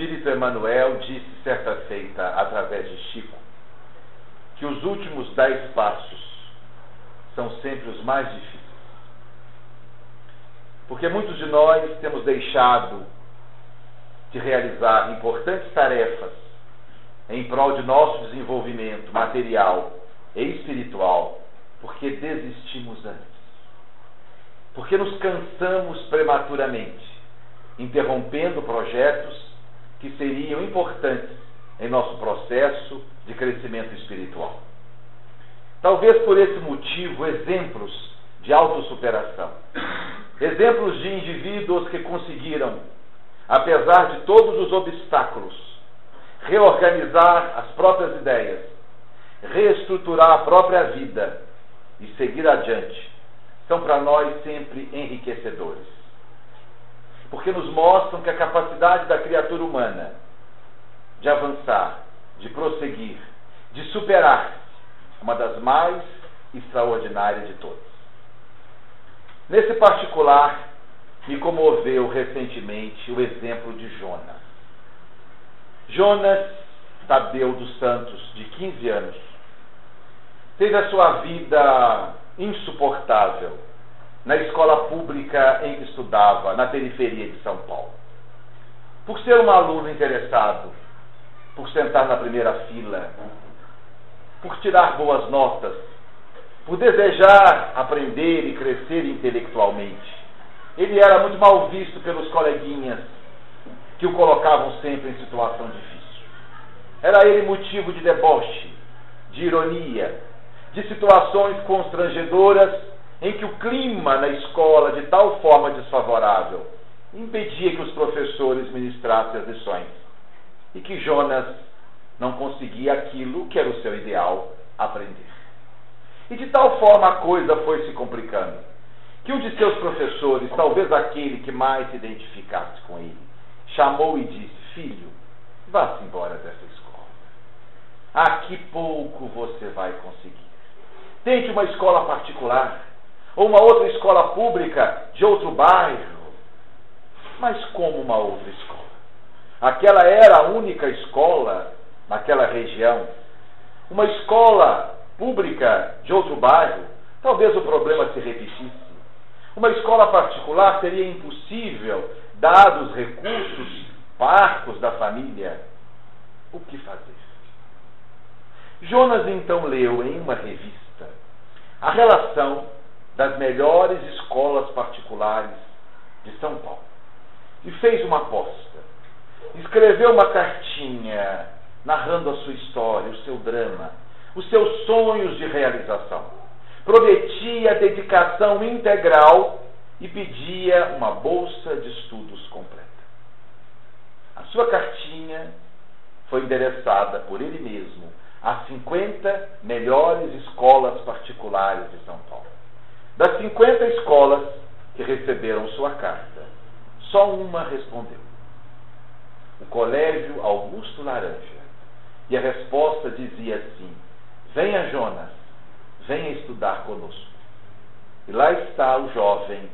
espírito Emmanuel disse certa feita, através de Chico, que os últimos dez passos são sempre os mais difíceis. Porque muitos de nós temos deixado de realizar importantes tarefas em prol de nosso desenvolvimento material e espiritual, porque desistimos antes. Porque nos cansamos prematuramente, interrompendo projetos que seriam importantes em nosso processo de crescimento espiritual. Talvez por esse motivo, exemplos de autossuperação, exemplos de indivíduos que conseguiram, apesar de todos os obstáculos, reorganizar as próprias ideias, reestruturar a própria vida e seguir adiante, são para nós sempre enriquecedores. Porque nos mostram que a capacidade da criatura humana de avançar, de prosseguir, de superar, é uma das mais extraordinárias de todas. Nesse particular, me comoveu recentemente o exemplo de Jonas. Jonas Tadeu dos Santos, de 15 anos, teve a sua vida insuportável na escola pública em que estudava, na periferia de São Paulo. Por ser um aluno interessado, por sentar na primeira fila, por tirar boas notas, por desejar aprender e crescer intelectualmente. Ele era muito mal visto pelos coleguinhas que o colocavam sempre em situação difícil. Era ele motivo de deboche, de ironia, de situações constrangedoras em que o clima na escola, de tal forma desfavorável, impedia que os professores ministrassem as lições. E que Jonas não conseguia aquilo que era o seu ideal, aprender. E de tal forma a coisa foi se complicando, que um de seus professores, talvez aquele que mais se identificasse com ele, chamou e disse: Filho, vá-se embora dessa escola. Aqui pouco você vai conseguir. Tente uma escola particular, ou uma outra escola pública de outro bairro. Mas como uma outra escola? Aquela era a única escola naquela região, uma escola pública de outro bairro, talvez o problema se repetisse. Uma escola particular seria impossível, dados os recursos parcos da família. O que fazer? Jonas então leu em uma revista a relação das melhores escolas particulares de São Paulo e fez uma aposta. Escreveu uma cartinha narrando a sua história, o seu drama, os seus sonhos de realização. Prometia dedicação integral e pedia uma bolsa de estudos completa. A sua cartinha foi endereçada por ele mesmo às 50 melhores escolas particulares de São Paulo. Das 50 escolas que receberam sua carta, só uma respondeu. O Colégio Augusto Laranja e a resposta dizia assim: Venha, Jonas, venha estudar conosco. E lá está o jovem,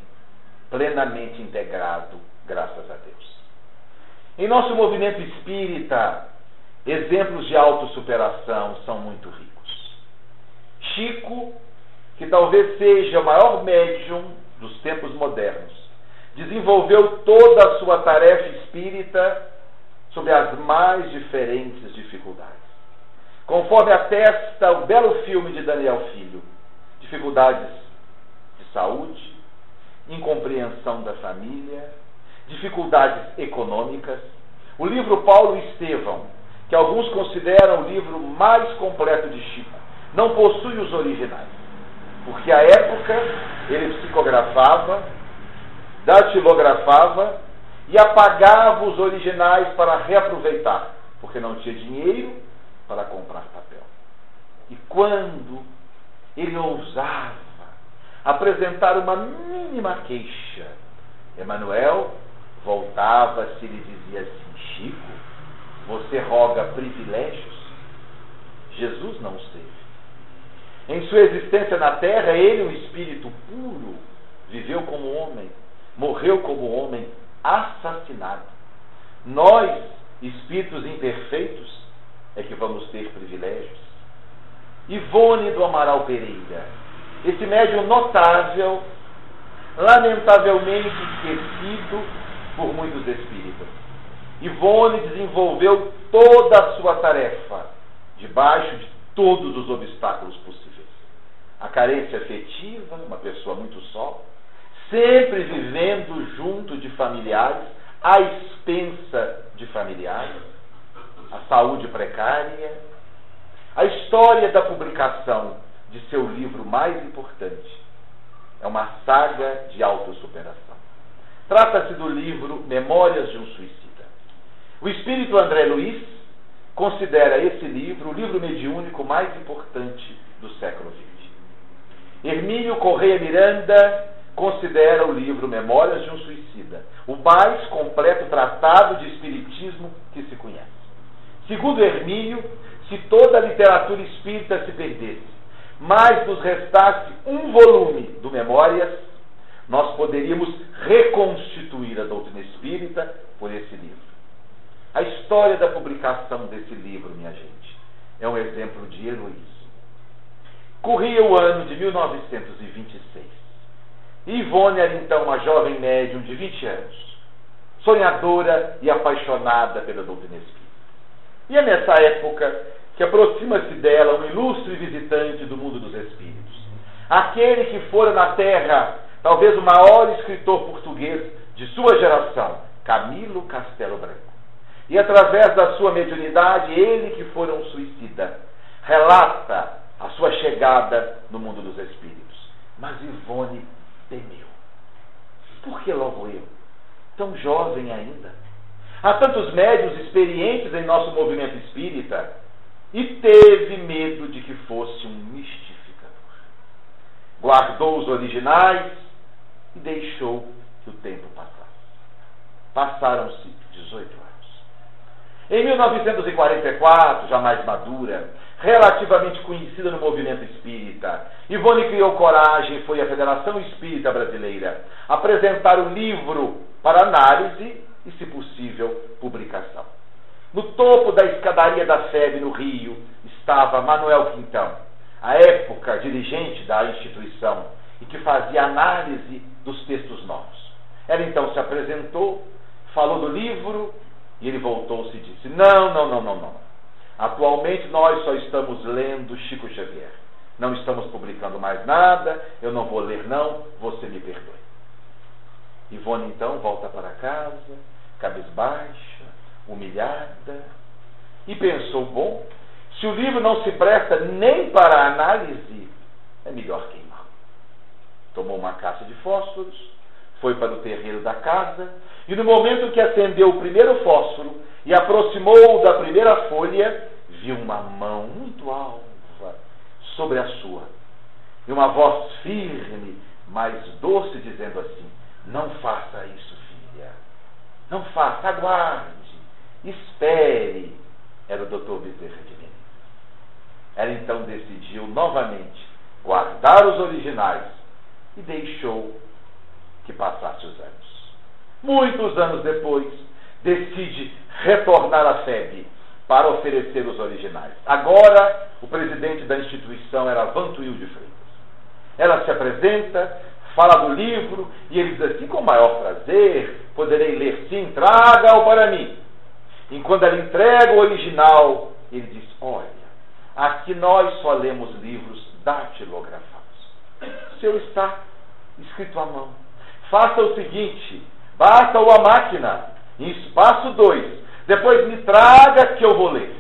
plenamente integrado, graças a Deus. Em nosso movimento espírita, exemplos de autossuperação são muito ricos. Chico, que talvez seja o maior médium dos tempos modernos, desenvolveu toda a sua tarefa espírita sob as mais diferentes dificuldades. Conforme atesta o belo filme de Daniel Filho, dificuldades de saúde, incompreensão da família, dificuldades econômicas. O livro Paulo Estevão, que alguns consideram o livro mais completo de Chico, não possui os originais, porque à época ele psicografava, datilografava e apagava os originais para reaproveitar, porque não tinha dinheiro para comprar papel. E quando ele ousava apresentar uma mínima queixa, Emanuel voltava-se e lhe dizia assim: Chico, você roga privilégios? Jesus não os teve. Em sua existência na terra, ele, um espírito puro, viveu como homem, morreu como homem, assassinado. Nós espíritos imperfeitos, é que vamos ter privilégios. Ivone do Amaral Pereira, esse médium notável, lamentavelmente esquecido por muitos espíritos. Ivone desenvolveu toda a sua tarefa debaixo de todos os obstáculos possíveis. A carência afetiva, uma pessoa muito só, sempre vivendo junto de familiares, à expensa de familiares, a saúde precária, a história da publicação de seu livro mais importante é uma saga de autossuperação. Trata-se do livro Memórias de um Suicida. O espírito André Luiz considera esse livro o livro mediúnico mais importante do século XX. Hermínio Correia Miranda considera o livro Memórias de um Suicida o mais completo tratado de espiritismo que se conhece. Segundo Hermínio, se toda a literatura espírita se perdesse, mas nos restasse um volume do Memórias, nós poderíamos reconstituir a doutrina espírita por esse livro. A história da publicação desse livro, minha gente, é um exemplo de heroísmo. Corria o ano de 1926. Ivone era então uma jovem médium de 20 anos, sonhadora e apaixonada pela doutrina espírita. E é nessa época que aproxima-se dela um ilustre visitante do mundo dos espíritos. Aquele que fora na terra, talvez o maior escritor português de sua geração, Camilo Castelo Branco. E através da sua mediunidade, ele que fora um suicida, relata a sua chegada no mundo dos espíritos. Mas Ivone temeu. Por que logo eu? Tão jovem ainda. Há tantos médios experientes em nosso movimento espírita e teve medo de que fosse um mistificador. Guardou os originais e deixou que o tempo passasse. Passaram-se 18 anos. Em 1944, já mais madura, relativamente conhecida no movimento espírita, Ivone criou coragem e foi à Federação Espírita Brasileira apresentar o livro para análise e, se possível, publicação. No topo da escadaria da FEB no Rio estava Manuel Quintão, à época dirigente da instituição e que fazia análise dos textos novos. Ela então se apresentou, falou do livro e ele voltou-se e disse: Não, não, não, não, não. Atualmente nós só estamos lendo Chico Xavier. Não estamos publicando mais nada, eu não vou ler, não, você me perdoe. Ivone então volta para casa, cabisbaixa, humilhada, e pensou: bom, se o livro não se presta nem para análise, é melhor queimar. Tomou uma caixa de fósforos, foi para o terreiro da casa, e no momento que acendeu o primeiro fósforo e aproximou da primeira folha, viu uma mão muito alva sobre a sua, e uma voz firme, mas doce, dizendo assim: Não faça isso, filha. Não faça, aguarde, espere. Era o doutor Bezerra de Menezes. Ela então decidiu novamente guardar os originais e deixou que passasse os anos. Muitos anos depois, decide retornar à FEB para oferecer os originais. Agora, o presidente da instituição era Vantuil de Freitas. Ela se apresenta, fala do livro e ele diz assim: com o maior prazer, poderei ler sim, traga-o para mim. Enquanto ela entrega o original, ele diz: olha, aqui nós só lemos livros datilografados. O seu está escrito à mão. Faça o seguinte: basta-o a máquina, em espaço 2. Depois me traga que eu vou ler.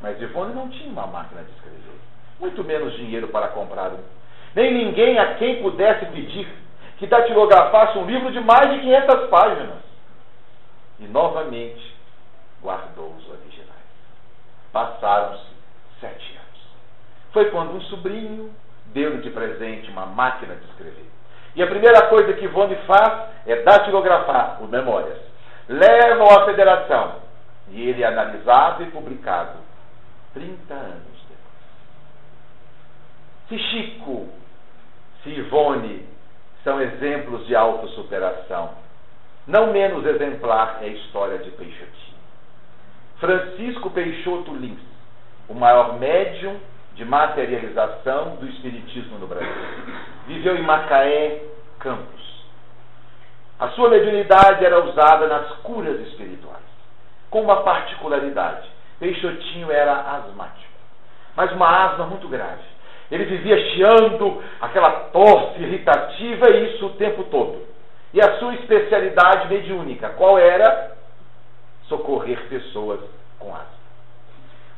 Mas Ivone não tinha uma máquina de escrever, muito menos dinheiro para comprar um nem ninguém a quem pudesse pedir que datilografasse um livro de mais de 500 páginas. E novamente guardou os originais. Passaram-se sete anos. Foi quando um sobrinho deu-lhe de presente uma máquina de escrever. E a primeira coisa que Ivone faz é datilografar os memórias. Levam à federação. E ele é analisado e publicado 30 anos se Chico, se Ivone são exemplos de autossuperação, não menos exemplar é a história de Peixotinho. Francisco Peixoto Lins, o maior médium de materialização do espiritismo no Brasil. Viveu em Macaé, Campos. A sua mediunidade era usada nas curas espirituais, com uma particularidade. Peixotinho era asmático, mas uma asma muito grave. Ele vivia chiando, aquela tosse irritativa e isso o tempo todo. E a sua especialidade mediúnica, qual era? Socorrer pessoas com asma.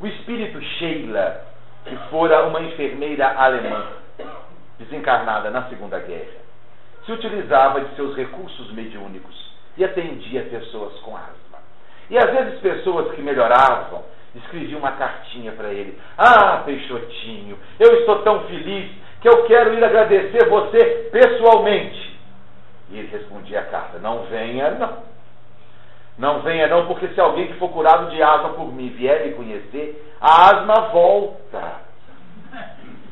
O espírito Sheila, que fora uma enfermeira alemã, desencarnada na Segunda Guerra, se utilizava de seus recursos mediúnicos e atendia pessoas com asma. E às vezes pessoas que melhoravam escreviam uma cartinha para ele. Ah, Peixotinho, eu estou tão feliz que eu quero ir agradecer você pessoalmente. E ele respondia a carta: Não venha, não. Não venha, não, porque se alguém que for curado de asma por mim vier me conhecer, a asma volta.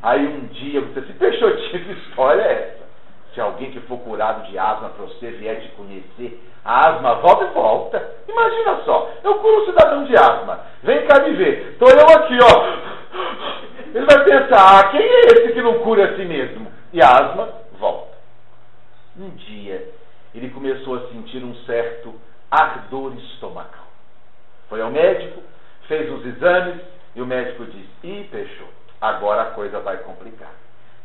Aí um dia você se Peixotinho, que história é essa? Se alguém que for curado de asma para você vier te conhecer, a asma volta e volta. Imagina só, eu curo um cidadão de asma. Vem cá me ver. Estou eu aqui, ó. Ele vai pensar, ah, quem é esse que não cura a si mesmo? E a asma volta. Um dia, ele começou a sentir um certo ardor estomacal. Foi ao médico, fez os exames e o médico disse: Ih, Peixoto, agora a coisa vai complicar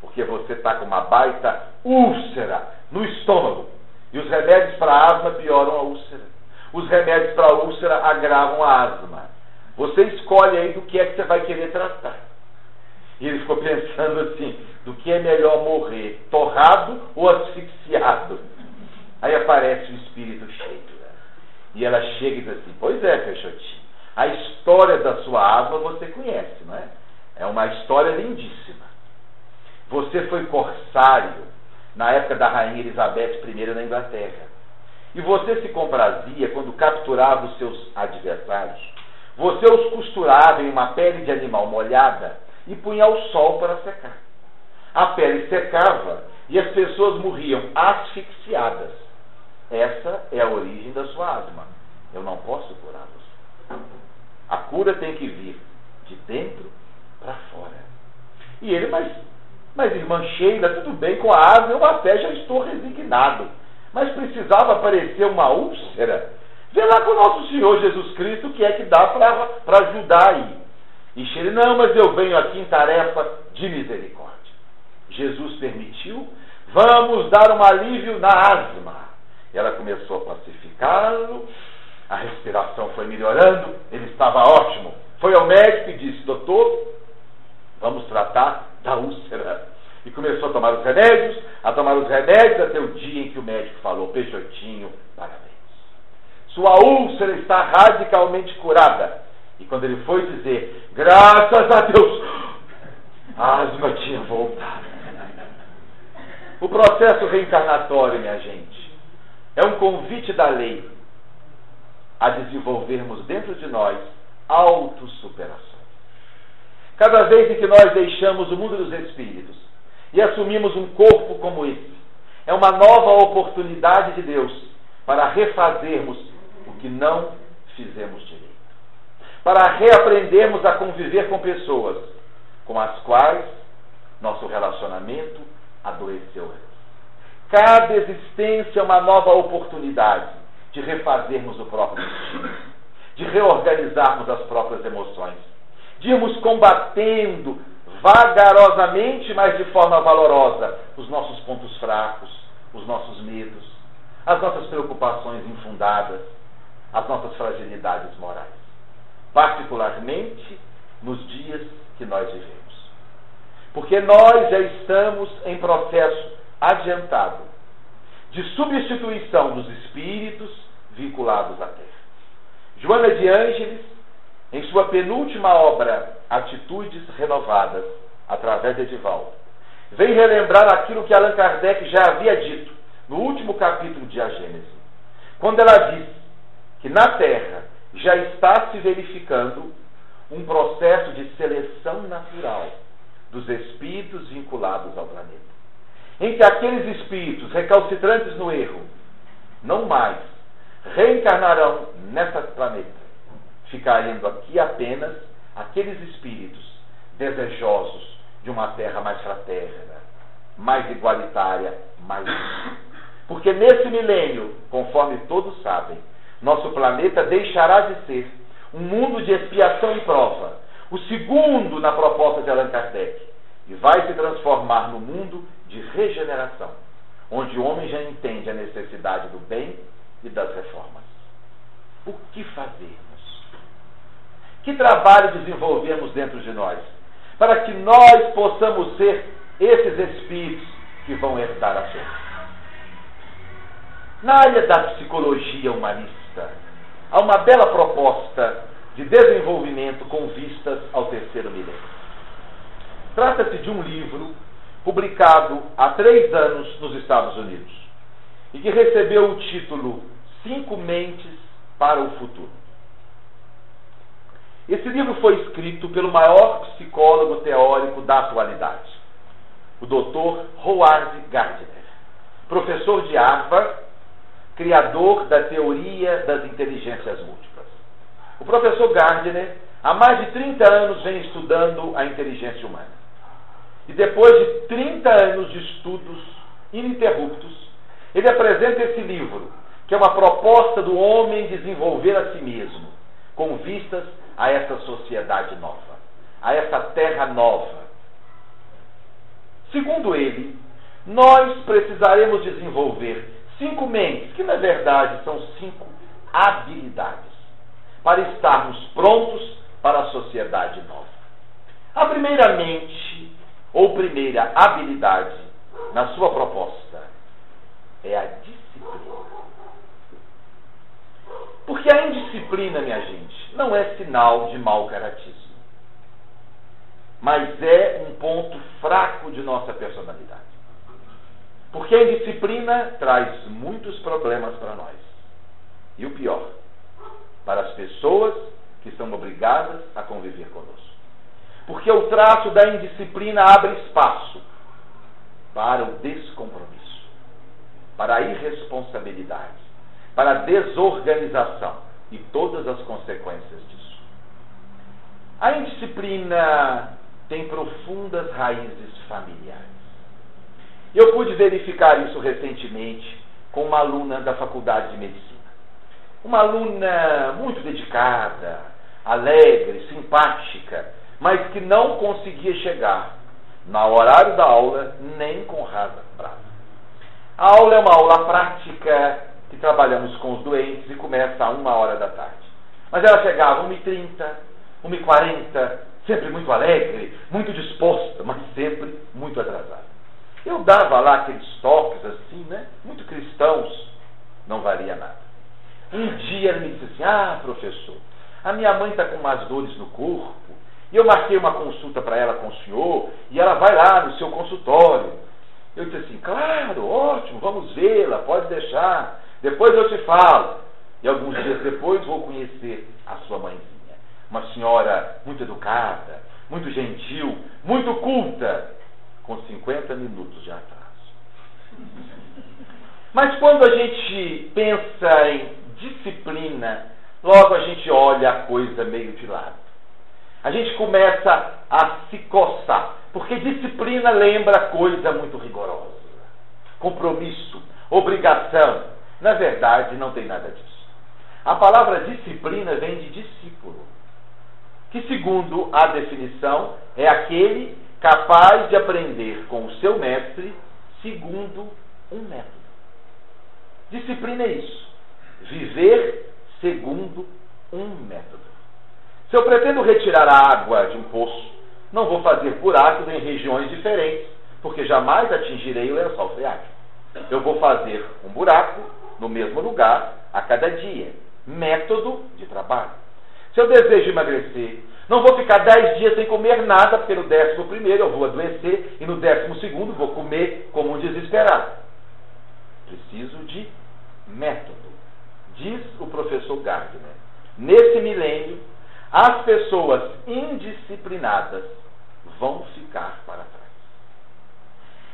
porque você está com uma baita úlcera no estômago. E os remédios para asma pioram a úlcera. Os remédios para úlcera agravam a asma. Você escolhe aí do que é que você vai querer tratar. E ele ficou pensando assim: do que é melhor morrer, torrado ou asfixiado? Aí aparece o espírito cheio. E ela chega e diz assim: Pois é, Peixotinho, a história da sua asma você conhece, não é? É uma história lindíssima. Você foi corsário na época da rainha Elizabeth I na Inglaterra. E você se comprazia quando capturava os seus adversários. Você os costurava em uma pele de animal molhada e punha ao sol para secar. A pele secava e as pessoas morriam asfixiadas. Essa é a origem da sua asma. Eu não posso curá-los. A cura tem que vir de dentro para fora. E ele, mas mas, irmã Sheila, tudo bem, com a asa eu até já estou resignado. Mas precisava aparecer uma úlcera. Vê lá com o nosso Senhor Jesus Cristo o que é que dá para ajudar aí. E Sheila, não, mas eu venho aqui em tarefa de misericórdia. Jesus permitiu, vamos dar um alívio na asma. Ela começou a pacificá-lo, a respiração foi melhorando, ele estava ótimo. Foi ao médico e disse, doutor, vamos tratar da úlcera. E começou a tomar os remédios, a tomar os remédios até o dia em que o médico falou: Peixotinho, parabéns. Sua úlcera está radicalmente curada. E quando ele foi dizer, graças a Deus, a asma tinha voltado. O processo reencarnatório, minha gente, é um convite da lei a desenvolvermos dentro de nós autossuperação. Cada vez em que nós deixamos o mundo dos espíritos e assumimos um corpo como esse, é uma nova oportunidade de Deus para refazermos o que não fizemos direito. Para reaprendermos a conviver com pessoas com as quais nosso relacionamento adoeceu. Cada existência é uma nova oportunidade de refazermos o próprio destino, de reorganizarmos as próprias emoções de irmos combatendo vagarosamente, mas de forma valorosa, os nossos pontos fracos, os nossos medos, as nossas preocupações infundadas, as nossas fragilidades morais. Particularmente nos dias que nós vivemos. Porque nós já estamos em processo adiantado de substituição dos espíritos vinculados à Terra. Joana de Ângeles em sua penúltima obra, Atitudes Renovadas, através de Edivaldo, vem relembrar aquilo que Allan Kardec já havia dito no último capítulo de A Gênese, quando ela diz que na Terra já está se verificando um processo de seleção natural dos espíritos vinculados ao planeta, em que aqueles espíritos recalcitrantes no erro não mais reencarnarão nessa planeta ficariam aqui apenas aqueles espíritos desejosos de uma terra mais fraterna, mais igualitária, mais Porque nesse milênio, conforme todos sabem, nosso planeta deixará de ser um mundo de expiação e prova, o segundo na proposta de Allan Kardec, e vai se transformar no mundo de regeneração, onde o homem já entende a necessidade do bem e das reformas. O que fazermos? Que trabalho desenvolvemos dentro de nós para que nós possamos ser esses espíritos que vão herdar a terra? Na área da psicologia humanista, há uma bela proposta de desenvolvimento com vistas ao terceiro milênio. Trata-se de um livro publicado há três anos nos Estados Unidos e que recebeu o título Cinco Mentes para o Futuro. Esse livro foi escrito pelo maior psicólogo teórico da atualidade, o Dr. Howard Gardner, professor de Harvard, criador da teoria das inteligências múltiplas. O professor Gardner, há mais de 30 anos, vem estudando a inteligência humana. E depois de 30 anos de estudos ininterruptos, ele apresenta esse livro, que é uma proposta do homem desenvolver a si mesmo, com vistas a essa sociedade nova, a essa terra nova. Segundo ele, nós precisaremos desenvolver cinco mentes, que na verdade são cinco habilidades, para estarmos prontos para a sociedade nova. A primeira mente ou primeira habilidade na sua proposta é a disciplina. Porque a indisciplina, minha gente, não é sinal de mau caratismo, mas é um ponto fraco de nossa personalidade. Porque a indisciplina traz muitos problemas para nós. E o pior, para as pessoas que são obrigadas a conviver conosco. Porque o traço da indisciplina abre espaço para o descompromisso, para a irresponsabilidade, para a desorganização e todas as consequências disso. A indisciplina tem profundas raízes familiares. Eu pude verificar isso recentemente com uma aluna da Faculdade de Medicina. Uma aluna muito dedicada, alegre, simpática, mas que não conseguia chegar no horário da aula nem com rasa brasa. A aula é uma aula prática que trabalhamos com os doentes e começa a uma hora da tarde. Mas ela chegava 1h30, 1h40, sempre muito alegre, muito disposta, mas sempre muito atrasada. Eu dava lá aqueles toques assim, né? Muito cristãos, não valia nada. Um dia ela me disse assim: Ah, professor, a minha mãe está com umas dores no corpo, e eu marquei uma consulta para ela com o senhor, e ela vai lá no seu consultório. Eu disse assim: claro, ótimo, vamos vê-la, pode deixar. Depois eu te falo. E alguns dias depois vou conhecer a sua mãezinha. Uma senhora muito educada, muito gentil, muito culta, com 50 minutos de atraso. Mas quando a gente pensa em disciplina, logo a gente olha a coisa meio de lado a gente começa a se coçar. Porque disciplina lembra coisa muito rigorosa. Compromisso, obrigação. Na verdade, não tem nada disso. A palavra disciplina vem de discípulo, que, segundo a definição, é aquele capaz de aprender com o seu mestre segundo um método. Disciplina é isso. Viver segundo um método. Se eu pretendo retirar a água de um poço, não vou fazer buracos em regiões diferentes, porque jamais atingirei o lençol freático. Eu vou fazer um buraco no mesmo lugar a cada dia. Método de trabalho. Se eu desejo emagrecer, não vou ficar dez dias sem comer nada, porque no décimo primeiro eu vou adoecer e no décimo segundo vou comer como um desesperado. Preciso de método. Diz o professor Gardner. Nesse milênio, as pessoas indisciplinadas vão ficar para trás.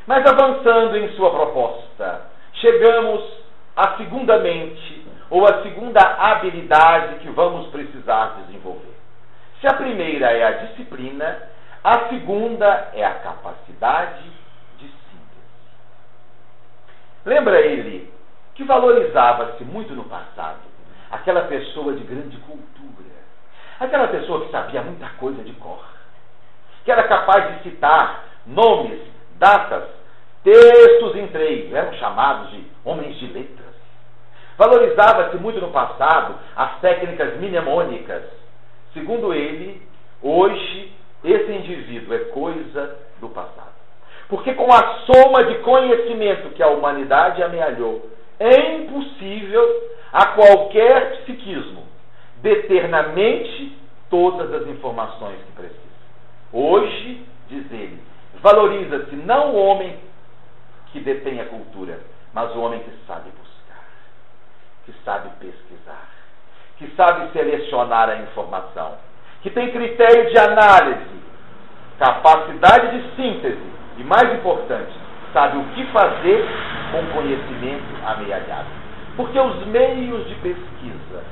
Mas avançando em sua proposta, chegamos à segunda mente, ou a segunda habilidade que vamos precisar desenvolver. Se a primeira é a disciplina, a segunda é a capacidade de síntese. Lembra ele que valorizava-se muito no passado aquela pessoa de grande cultura, aquela pessoa que sabia muita coisa de cor, que era capaz de citar nomes, datas, textos inteiros, eram chamados de homens de letras. Valorizava-se muito no passado as técnicas mnemônicas. Segundo ele, hoje esse indivíduo é coisa do passado. Porque com a soma de conhecimento que a humanidade amealhou, é impossível a qualquer psiquismo deter na mente todas as informações que precisa. Hoje, diz ele, valoriza-se não o homem que detém a cultura, mas o homem que sabe buscar, que sabe pesquisar, que sabe selecionar a informação, que tem critério de análise, capacidade de síntese e, mais importante, sabe o que fazer com conhecimento amealhado. Porque os meios de pesquisa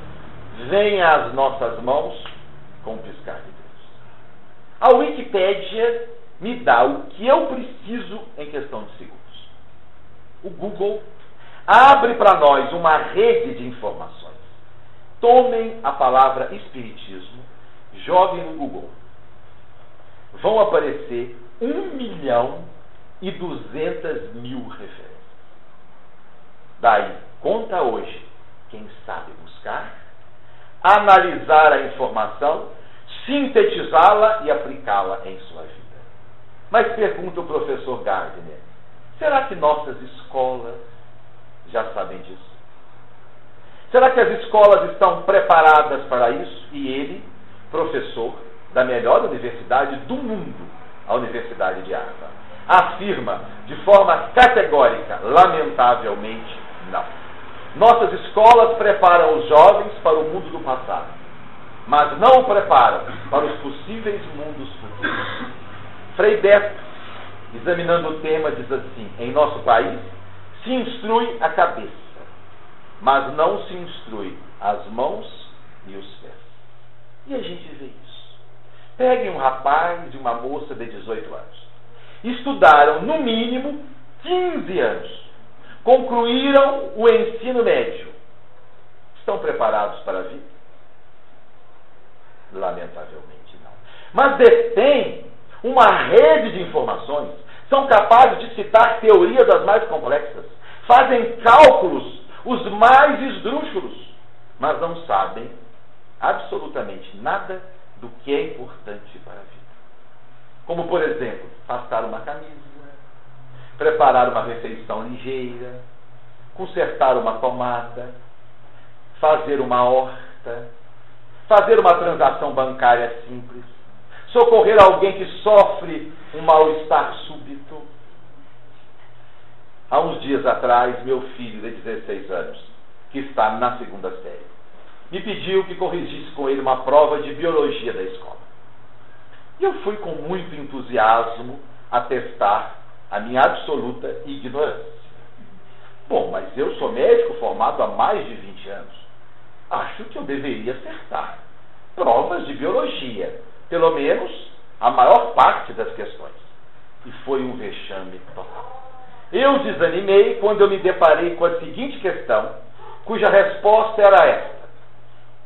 vêm às nossas mãos com o piscar de Deus. A Wikipédia me dá o que eu preciso em questão de segundos. O Google abre para nós uma rede de informações. Tomem a palavra espiritismo, joguem no Google. Vão aparecer um milhão e duzentas mil referências. Daí, conta hoje quem sabe buscar, analisar a informação, sintetizá-la e aplicá-la em sua vida. Mas pergunta o professor Gardner: será que nossas escolas já sabem disso? Será que as escolas estão preparadas para isso? E ele, professor da melhor universidade do mundo, a Universidade de Harvard, afirma de forma categórica, lamentavelmente, não. Nossas escolas preparam os jovens para o mundo do passado, mas não o preparam para os possíveis mundos futuros. Frei Beto, examinando o tema, diz assim: em nosso país se instrui a cabeça, mas não se instrui as mãos e os pés. E a gente vê isso. Peguem um rapaz e uma moça de 18 anos. Estudaram, no mínimo, 15 anos concluíram o ensino médio. Estão preparados para a vida? Lamentavelmente não. Mas detêm uma rede de informações, são capazes de citar teorias das mais complexas, fazem cálculos os mais esdrúxulos, mas não sabem absolutamente nada do que é importante para a vida. Como, por exemplo, passar uma camisa, preparar uma refeição ligeira, consertar uma tomada, fazer uma horta, fazer uma transação bancária simples, socorrer alguém que sofre um mal-estar súbito. Há uns dias atrás, meu filho de 16 anos, que está na segunda série, me pediu que corrigisse com ele uma prova de biologia da escola. E eu fui com muito entusiasmo atestar a minha absoluta ignorância. Bom, mas eu sou médico formado há mais de 20 anos. Acho que eu deveria acertar. Provas de biologia, pelo menos a maior parte das questões. E foi um vexame total. Eu desanimei quando eu me deparei com a seguinte questão, cuja resposta era esta: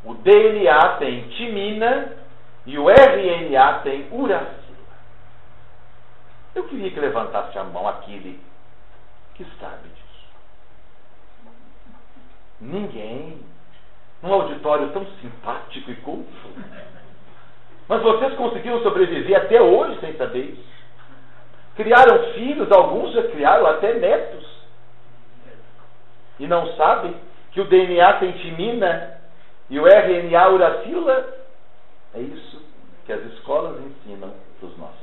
o DNA tem timina e o RNA tem uracil. Eu queria que levantasse a mão aquele que sabe disso. Ninguém. Num auditório tão simpático e culto. Mas vocês conseguiram sobreviver até hoje sem saber isso. Criaram filhos, alguns já criaram até netos. E não sabem que o DNA tem timina e o RNA uracila? É isso que as escolas ensinam para os nossos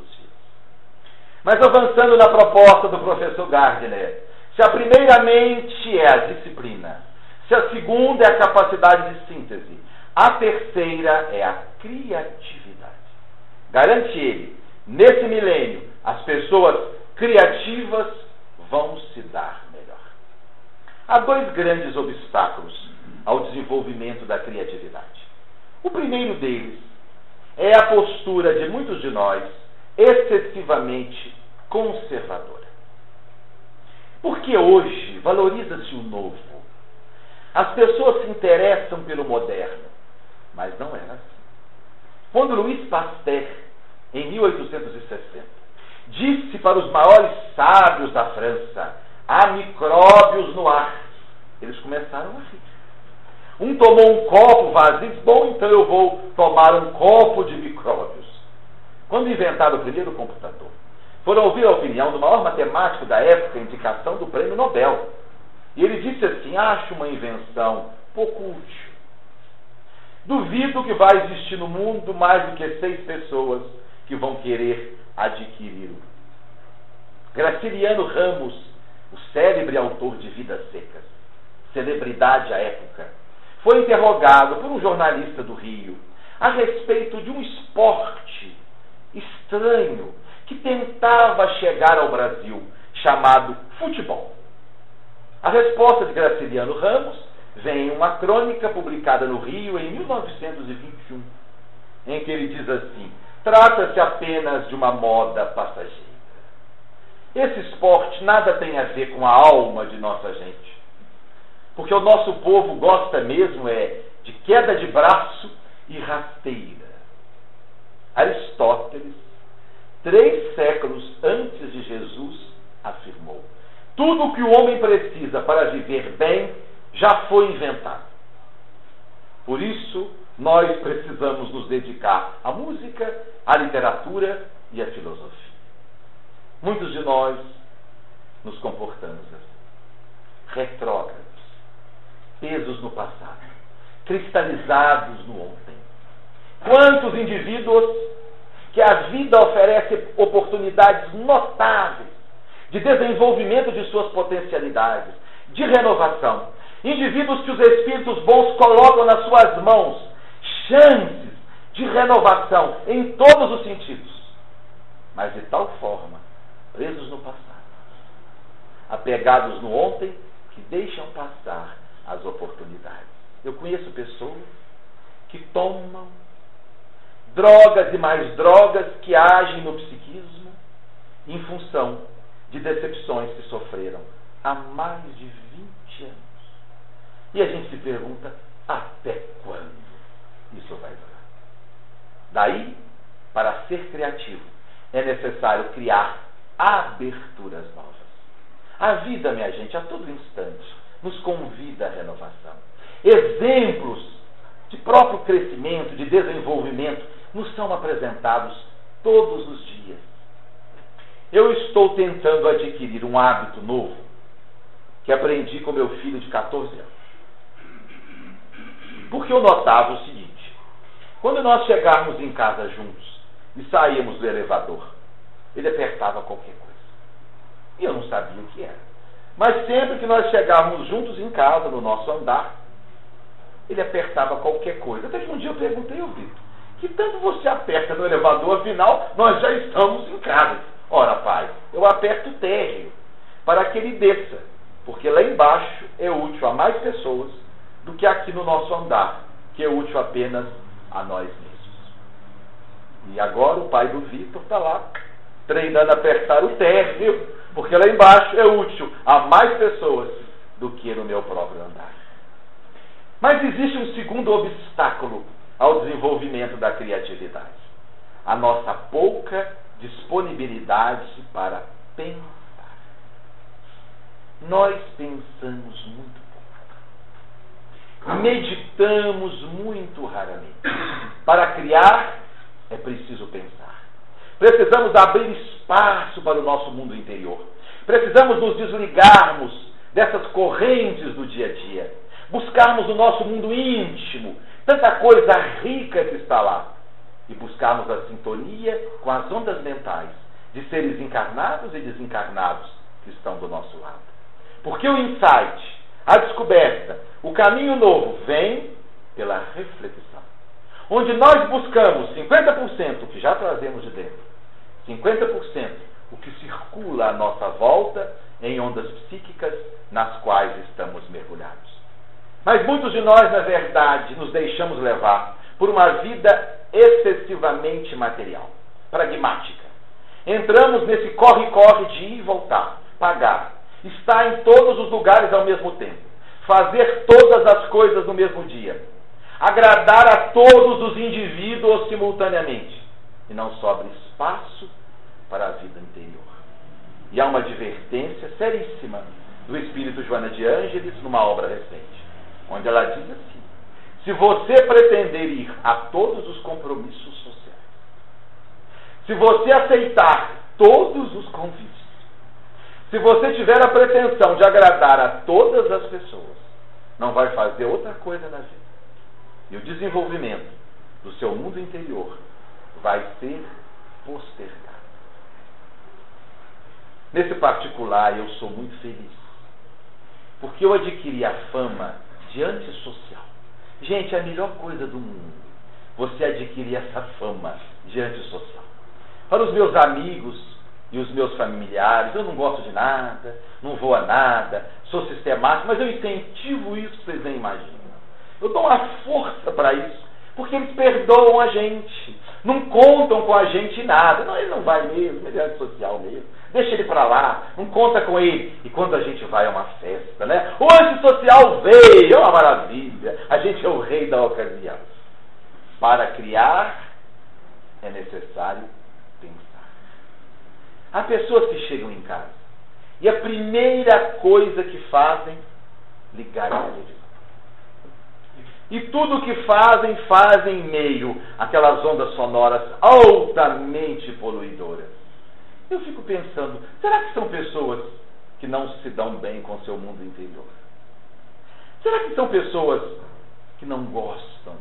mas avançando na proposta do professor Gardner, se a primeiramente é a disciplina, se a segunda é a capacidade de síntese, a terceira é a criatividade. Garante ele, nesse milênio, as pessoas criativas vão se dar melhor. Há dois grandes obstáculos ao desenvolvimento da criatividade. O primeiro deles é a postura de muitos de nós excessivamente conservadora. Porque hoje valoriza-se o novo. As pessoas se interessam pelo moderno, mas não era assim. Quando Louis Pasteur, em 1860, disse para os maiores sábios da França: há micróbios no ar, eles começaram a rir. Um tomou um copo vazio, bom, então eu vou tomar um copo de micróbios. Quando inventaram o primeiro computador, foram ouvir a opinião do maior matemático da época, indicação do prêmio Nobel. E ele disse assim: acho uma invenção pouco útil. Duvido que vai existir no mundo mais do que seis pessoas que vão querer adquiri-lo. Graciliano Ramos, o célebre autor de Vidas Secas, celebridade à época, foi interrogado por um jornalista do Rio a respeito de um esporte estranho que tentava chegar ao Brasil, chamado futebol. A resposta de Graciliano Ramos vem em uma crônica publicada no Rio em 1921, em que ele diz assim: trata-se apenas de uma moda passageira. Esse esporte nada tem a ver com a alma de nossa gente. Porque o nosso povo gosta mesmo é de queda de braço e rasteira. Aristóteles, três séculos antes de Jesus, afirmou: tudo o que o homem precisa para viver bem já foi inventado. Por isso, nós precisamos nos dedicar à música, à literatura e à filosofia. Muitos de nós nos comportamos assim, retrógrados pesos no passado, cristalizados no ontem. Quantos indivíduos que a vida oferece oportunidades notáveis de desenvolvimento de suas potencialidades, de renovação. Indivíduos que os espíritos bons colocam nas suas mãos chances de renovação em todos os sentidos, mas de tal forma, presos no passado, apegados no ontem, que deixam passar as oportunidades. Eu conheço pessoas que tomam drogas e mais drogas que agem no psiquismo em função de decepções que sofreram há mais de 20 anos. E a gente se pergunta até quando isso vai durar? Daí, para ser criativo, é necessário criar aberturas novas. A vida, minha gente, a todo instante, nos convida à renovação. Exemplos de próprio crescimento, de desenvolvimento, nos são apresentados todos os dias. Eu estou tentando adquirir um hábito novo que aprendi com meu filho de 14 anos. Porque eu notava o seguinte: quando nós chegarmos em casa juntos e saímos do elevador, ele apertava qualquer coisa. E eu não sabia o que era. Mas sempre que nós chegávamos juntos em casa, no nosso andar, ele apertava qualquer coisa. Até que um dia eu perguntei ao Vitor, que tanto você aperta no elevador, afinal, nós já estamos em casa. Ora, pai, eu aperto o térreo para que ele desça, porque lá embaixo é útil a mais pessoas do que aqui no nosso andar, que é útil apenas a nós mesmos. E agora o pai do Vitor está lá treinando a apertar o térreo porque lá embaixo é útil a mais pessoas do que no meu próprio andar. Mas existe um segundo obstáculo ao desenvolvimento da criatividade: a nossa pouca disponibilidade para pensar. Nós pensamos muito pouco. Meditamos muito raramente. Para criar, é preciso pensar. Precisamos abrir espaço para o nosso mundo interior. Precisamos nos desligarmos dessas correntes do dia a dia. Buscarmos o nosso mundo íntimo, tanta coisa rica que está lá. E buscarmos a sintonia com as ondas mentais de seres encarnados e desencarnados que estão do nosso lado. Porque o insight, a descoberta, o caminho novo vem pela reflexão. Onde nós buscamos 50% que já trazemos de dentro 50% o que circula à nossa volta em ondas psíquicas nas quais estamos mergulhados. Mas muitos de nós, na verdade, nos deixamos levar por uma vida excessivamente material, pragmática. Entramos nesse corre-corre de ir e voltar, pagar, estar em todos os lugares ao mesmo tempo, fazer todas as coisas no mesmo dia, agradar a todos os indivíduos simultaneamente, e não sobra espaço para a vida interior. E há uma advertência seríssima do espírito Joana de Ângeles numa obra recente, onde ela diz assim: se você pretender ir a todos os compromissos sociais, se você aceitar todos os convites, se você tiver a pretensão de agradar a todas as pessoas, não vai fazer outra coisa na vida. E o desenvolvimento do seu mundo interior vai ser postergado. Nesse particular, eu sou muito feliz. Porque eu adquiri a fama de antissocial. Gente, é a melhor coisa do mundo. Você adquirir essa fama de antissocial. Para os meus amigos e os meus familiares, eu não gosto de nada, não vou a nada, sou sistemático, mas eu incentivo isso, vocês nem imaginam. Eu dou uma força para isso, porque eles perdoam a gente, não contam com a gente nada. Não, ele não vai mesmo, ele é antissocial mesmo. Deixa ele para lá, não conta com ele. E quando a gente vai a uma festa, né? O antissocial veio, é uma maravilha. A gente é o rei da ocasião. Para criar é necessário pensar. Há pessoas que chegam em casa e a primeira coisa que fazem, ligar a televisão. E tudo o que fazem, fazem em meio àquelas ondas sonoras altamente poluidoras. Eu fico pensando, será que são pessoas que não se dão bem com seu mundo interior? Será que são pessoas que não gostam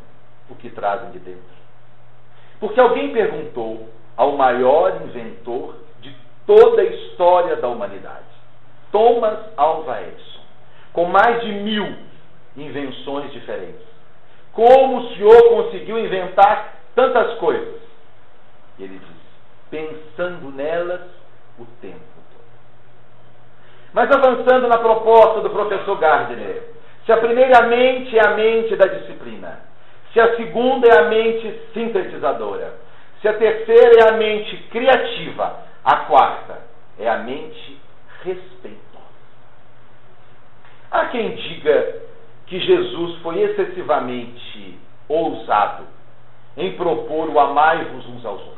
do que trazem de dentro? Porque alguém perguntou ao maior inventor de toda a história da humanidade, Thomas Alva Edison, com mais de mil invenções diferentes. Como o senhor conseguiu inventar tantas coisas? E ele disse: pensando nelas o tempo todo. Mas avançando na proposta do professor Gardner, se a primeira mente é a mente da disciplina, se a segunda é a mente sintetizadora, se a terceira é a mente criativa, a quarta é a mente respeitosa. Há quem diga que Jesus foi excessivamente ousado em propor o amai-vos uns aos outros.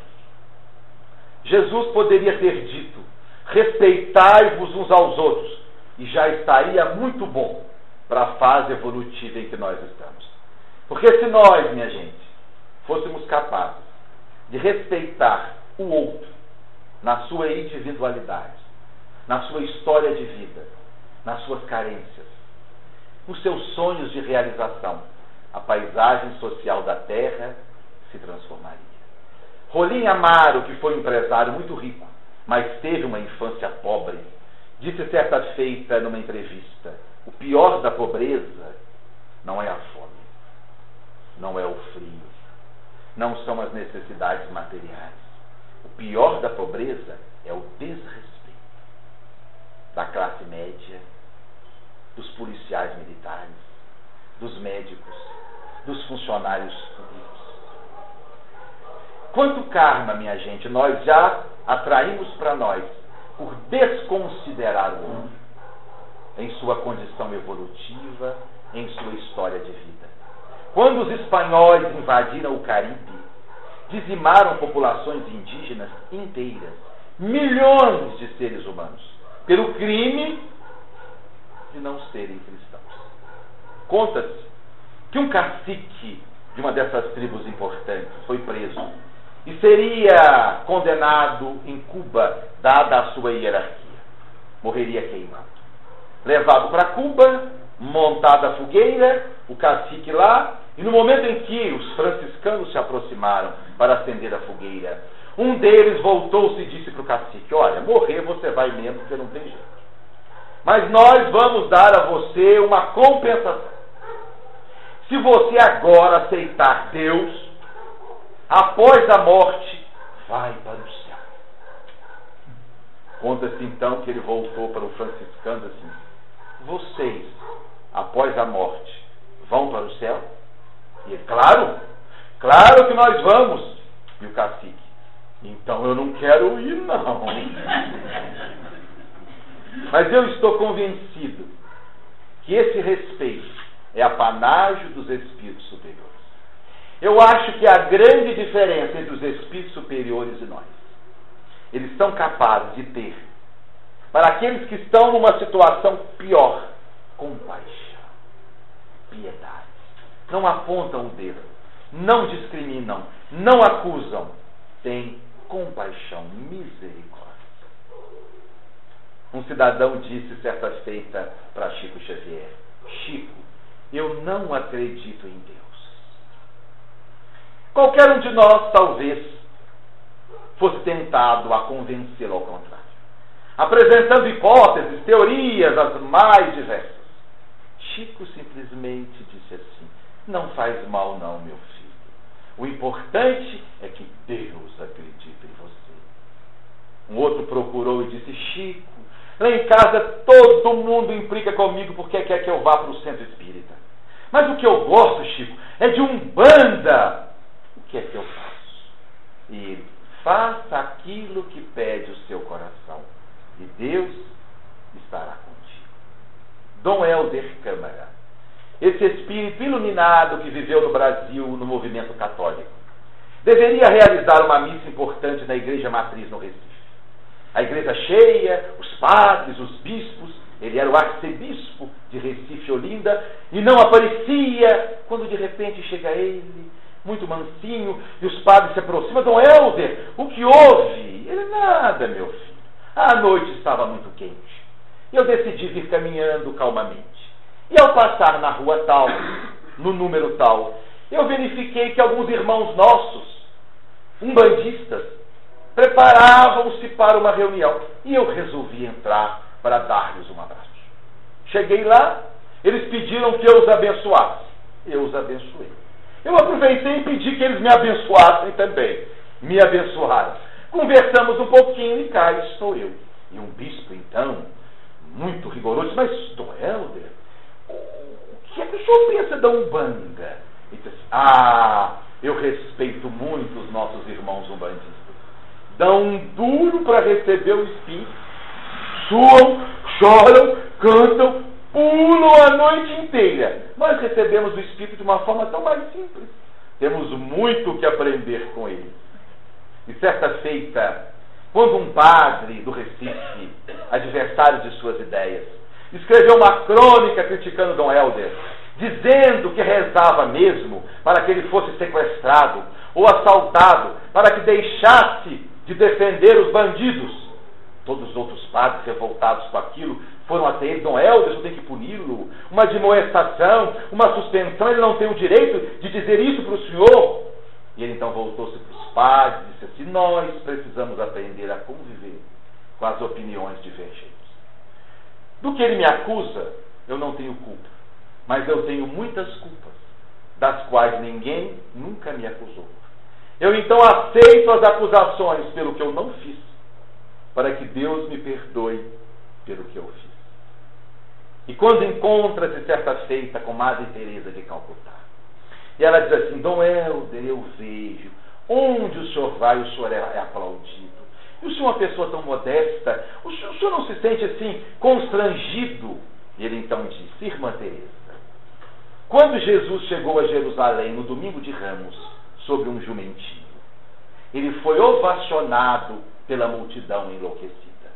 Jesus poderia ter dito: respeitai-vos uns aos outros, e já estaria muito bom para a fase evolutiva em que nós estamos. Porque se nós, minha gente, fôssemos capazes de respeitar o outro na sua individualidade, na sua história de vida, nas suas carências, nos seus sonhos de realização, a paisagem social da Terra se transformaria. Rolim Amaro, que foi um empresário muito rico, mas teve uma infância pobre, disse certa feita numa entrevista: o pior da pobreza não é a fome, não é o frio, não são as necessidades materiais. O pior da pobreza é o desrespeito da classe média, dos policiais militares, dos médicos, dos funcionários públicos Quanto karma, minha gente, nós já atraímos para nós por desconsiderar o outro em sua condição evolutiva, em sua história de vida. Quando os espanhóis invadiram o Caribe, dizimaram populações indígenas inteiras, milhões de seres humanos, pelo crime de não serem cristãos. Conta-se que um cacique de uma dessas tribos importantes foi preso e seria condenado em Cuba, dada a sua hierarquia. Morreria queimado. Levado para Cuba, montada a fogueira, o cacique lá, e no momento em que os franciscanos se aproximaram para acender a fogueira, um deles voltou-se e disse para o cacique: Olha, morrer você vai mesmo, porque não tem jeito. Mas nós vamos dar a você uma compensação. Se você agora aceitar Deus, após a morte, vai para o céu. Conta-se então que ele voltou para o franciscano assim: Vocês, após a morte, vão para o céu? E ele, claro, claro que nós vamos. E o cacique, então eu não quero ir, não. Mas eu estou convencido que esse respeito é apanágio dos espíritos superiores. Eu acho que a grande diferença entre os espíritos superiores e nós, eles são capazes de ter, para aqueles que estão numa situação pior, compaixão, piedade. Não apontam o dedo, não discriminam, não acusam, têm compaixão, misericórdia. Um cidadão disse certa feita para Chico Xavier: Chico, eu não acredito em Deus. Qualquer um de nós, talvez, fosse tentado a convencê-lo ao contrário, apresentando hipóteses, teorias as mais diversas. Chico simplesmente disse assim: Não faz mal, não, meu filho. O importante é que Deus acredita em você. Um outro procurou e disse: Chico, lá em casa todo mundo implica comigo porque quer que eu vá para o centro espírita. Mas o que eu gosto, Chico, é de um banda. Que é que eu faço? E faça aquilo que pede o seu coração, e Deus estará contigo. Dom Helder Câmara esse espírito iluminado que viveu no Brasil no movimento católico. Deveria realizar uma missa importante na igreja matriz no Recife. A igreja cheia, os padres, os bispos, ele era o arcebispo de Recife, Olinda, e não aparecia quando de repente chega ele, muito mansinho, e os padres se aproximam. Dom Helder, o que houve? Ele, nada, meu filho. A noite estava muito quente. Eu decidi vir caminhando calmamente. E ao passar na rua tal, no número tal, eu verifiquei que alguns irmãos nossos, umbandistas, preparavam-se para uma reunião. E eu resolvi entrar para dar-lhes um abraço. Cheguei lá, eles pediram que eu os abençoasse. Eu os abençoei. Eu aproveitei e pedi que eles me abençoassem também. Me abençoaram. Conversamos um pouquinho e cá estou eu. E um bispo, então, muito rigoroso, mas, Dom Helder, o que é que o senhor pensa da Umbanda? Ele disse assim, ah, eu respeito muito os nossos irmãos umbandistas. Dão duro para receber o Espírito. Suam, choram, cantam, pulam a noite inteira. Nós recebemos o Espírito de uma forma tão mais simples. Temos muito que aprender com ele. E certa feita, quando um padre do Recife, adversário de suas ideias, escreveu uma crônica criticando Dom Helder, dizendo que rezava mesmo para que ele fosse sequestrado ou assaltado, para que deixasse de defender os bandidos. Todos os outros padres revoltados com aquilo foram até ele, Dom Helder, eu tenho que puni-lo, uma admoestação, uma suspensão, ele não tem o direito de dizer isso para o senhor. E ele então voltou-se para os padres e disse assim: Nós precisamos aprender a conviver com as opiniões divergentes. Do que ele me acusa, eu não tenho culpa. Mas eu tenho muitas culpas, das quais ninguém nunca me acusou. Eu então aceito as acusações pelo que eu não fiz, para que Deus me perdoe pelo que eu fiz. E quando encontra-se certa feita com Madre Teresa de Calcutá, e ela diz assim, Dom Helder, eu vejo, onde o senhor vai, o senhor é, aplaudido. E o senhor é uma pessoa tão modesta, o senhor, o senhor não se sente assim constrangido? E ele então disse, Irmã Teresa, quando Jesus chegou a Jerusalém no domingo de Ramos, sobre um jumentinho, ele foi ovacionado pela multidão enlouquecida.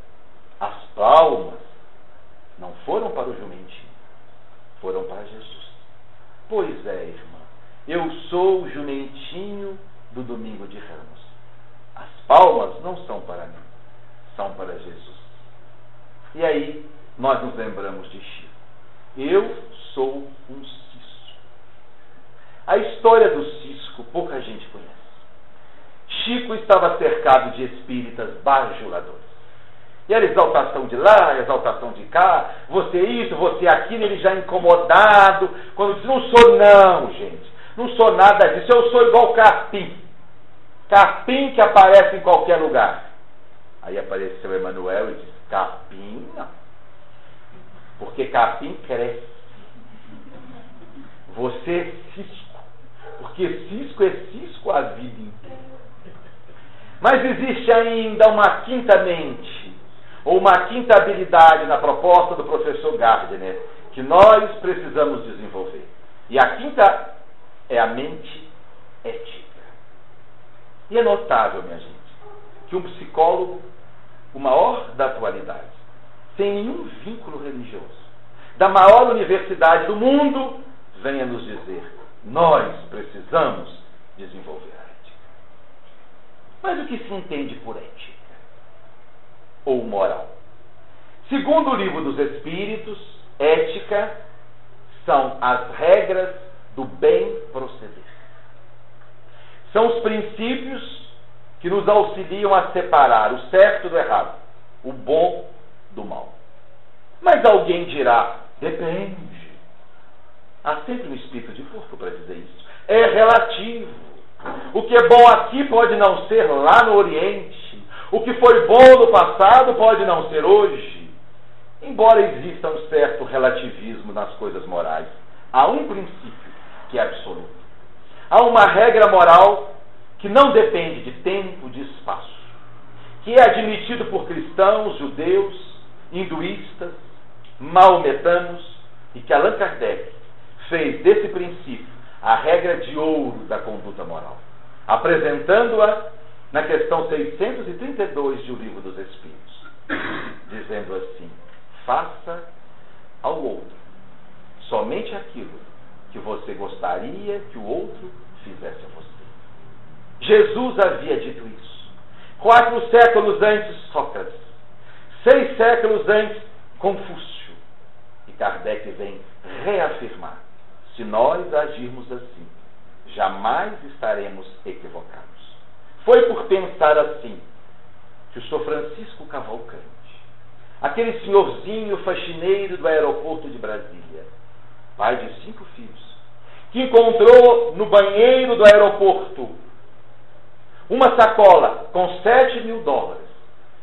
As palmas não foram para o jumentinho, foram para Jesus. Pois é, irmã, eu sou o jumentinho do domingo de Ramos. As palmas não são para mim, são para Jesus. E aí nós nos lembramos de Chico. Eu sou um cisco. A história do cisco pouca gente conhece. Chico estava cercado de espíritas bajuladores. E era exaltação de lá, exaltação de cá, você isso, você aquilo, ele já incomodado. Quando diz, não sou não, gente, não sou nada disso, eu sou igual capim capim que aparece em qualquer lugar. Aí apareceu Emanuel e disse: capim não. Porque capim cresce. Você é cisco. Porque cisco é cisco a vida inteira. Mas existe ainda uma quinta mente, ou uma quinta habilidade na proposta do professor Gardner, que nós precisamos desenvolver. E a quinta é a mente ética. E é notável, minha gente, que um psicólogo, o maior da atualidade, sem nenhum vínculo religioso, da maior universidade do mundo, venha nos dizer: nós precisamos desenvolver a ética. Mas o que se entende por ética? Ou moral? Segundo o livro dos Espíritos, ética são as regras do bem proceder. São os princípios que nos auxiliam a separar o certo do errado, o bom do mal. Mas alguém dirá: depende. Há sempre um espírito de furto para dizer isso. É relativo. O que é bom aqui pode não ser lá no Oriente. O que foi bom no passado pode não ser hoje. Embora exista um certo relativismo nas coisas morais, há um princípio que é absoluto. Há uma regra moral que não depende de tempo, de espaço, que é admitido por cristãos, judeus, hinduístas, maometanos e que Allan Kardec fez desse princípio a regra de ouro da conduta moral, apresentando-a na questão 632 do Livro dos Espíritos, dizendo assim: faça ao outro somente aquilo que você gostaria que o outro fizesse a você. Jesus havia dito isso. Quatro séculos antes, Sócrates. Seis séculos antes, Confúcio. E Kardec vem reafirmar: se nós agirmos assim, jamais estaremos equivocados. Foi por pensar assim que o Sr. Francisco Cavalcante, aquele senhorzinho faxineiro do aeroporto de Brasília, pai de cinco filhos, que encontrou no banheiro do aeroporto uma sacola com sete mil dólares,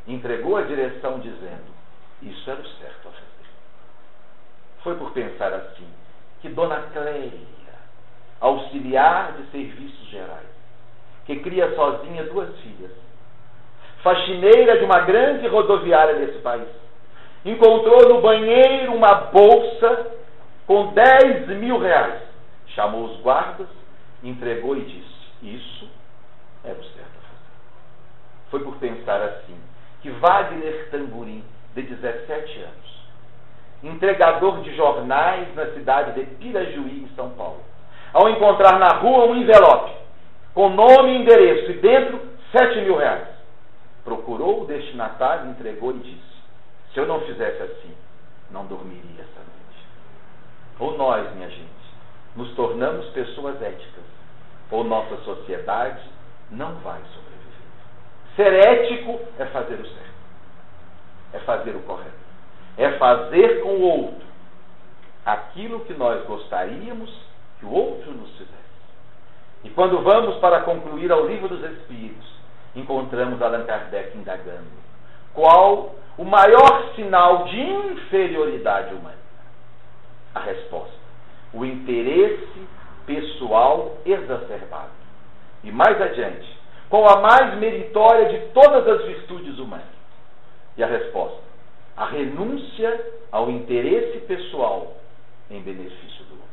entregou a direção dizendo: Isso era o certo a fazer. Foi por pensar assim que Dona Clélia, auxiliar de serviços gerais, que cria sozinha duas filhas, faxineira de uma grande rodoviária desse país, encontrou no banheiro uma bolsa com 10 mil reais. Chamou os guardas, entregou e disse: Isso era o certo a fazer. Foi por pensar assim que Wagner Tamburim, de 17 anos, entregador de jornais na cidade de Pirajuí, em São Paulo, ao encontrar na rua um envelope com nome e endereço e dentro 7 mil reais, procurou o destinatário, entregou e disse: Se eu não fizesse assim, não dormiria essa noite. Ou nós, minha gente, nos tornamos pessoas éticas, ou nossa sociedade não vai sobreviver. Ser ético é fazer o certo, é fazer o correto, é fazer com o outro aquilo que nós gostaríamos que o outro nos fizesse. E quando vamos para concluir ao livro dos Espíritos, encontramos Allan Kardec indagando qual o maior sinal de inferioridade humana. A resposta: o interesse pessoal exacerbado. E mais adiante, qual a mais meritória de todas as virtudes humanas? E a resposta: a renúncia ao interesse pessoal em benefício do outro.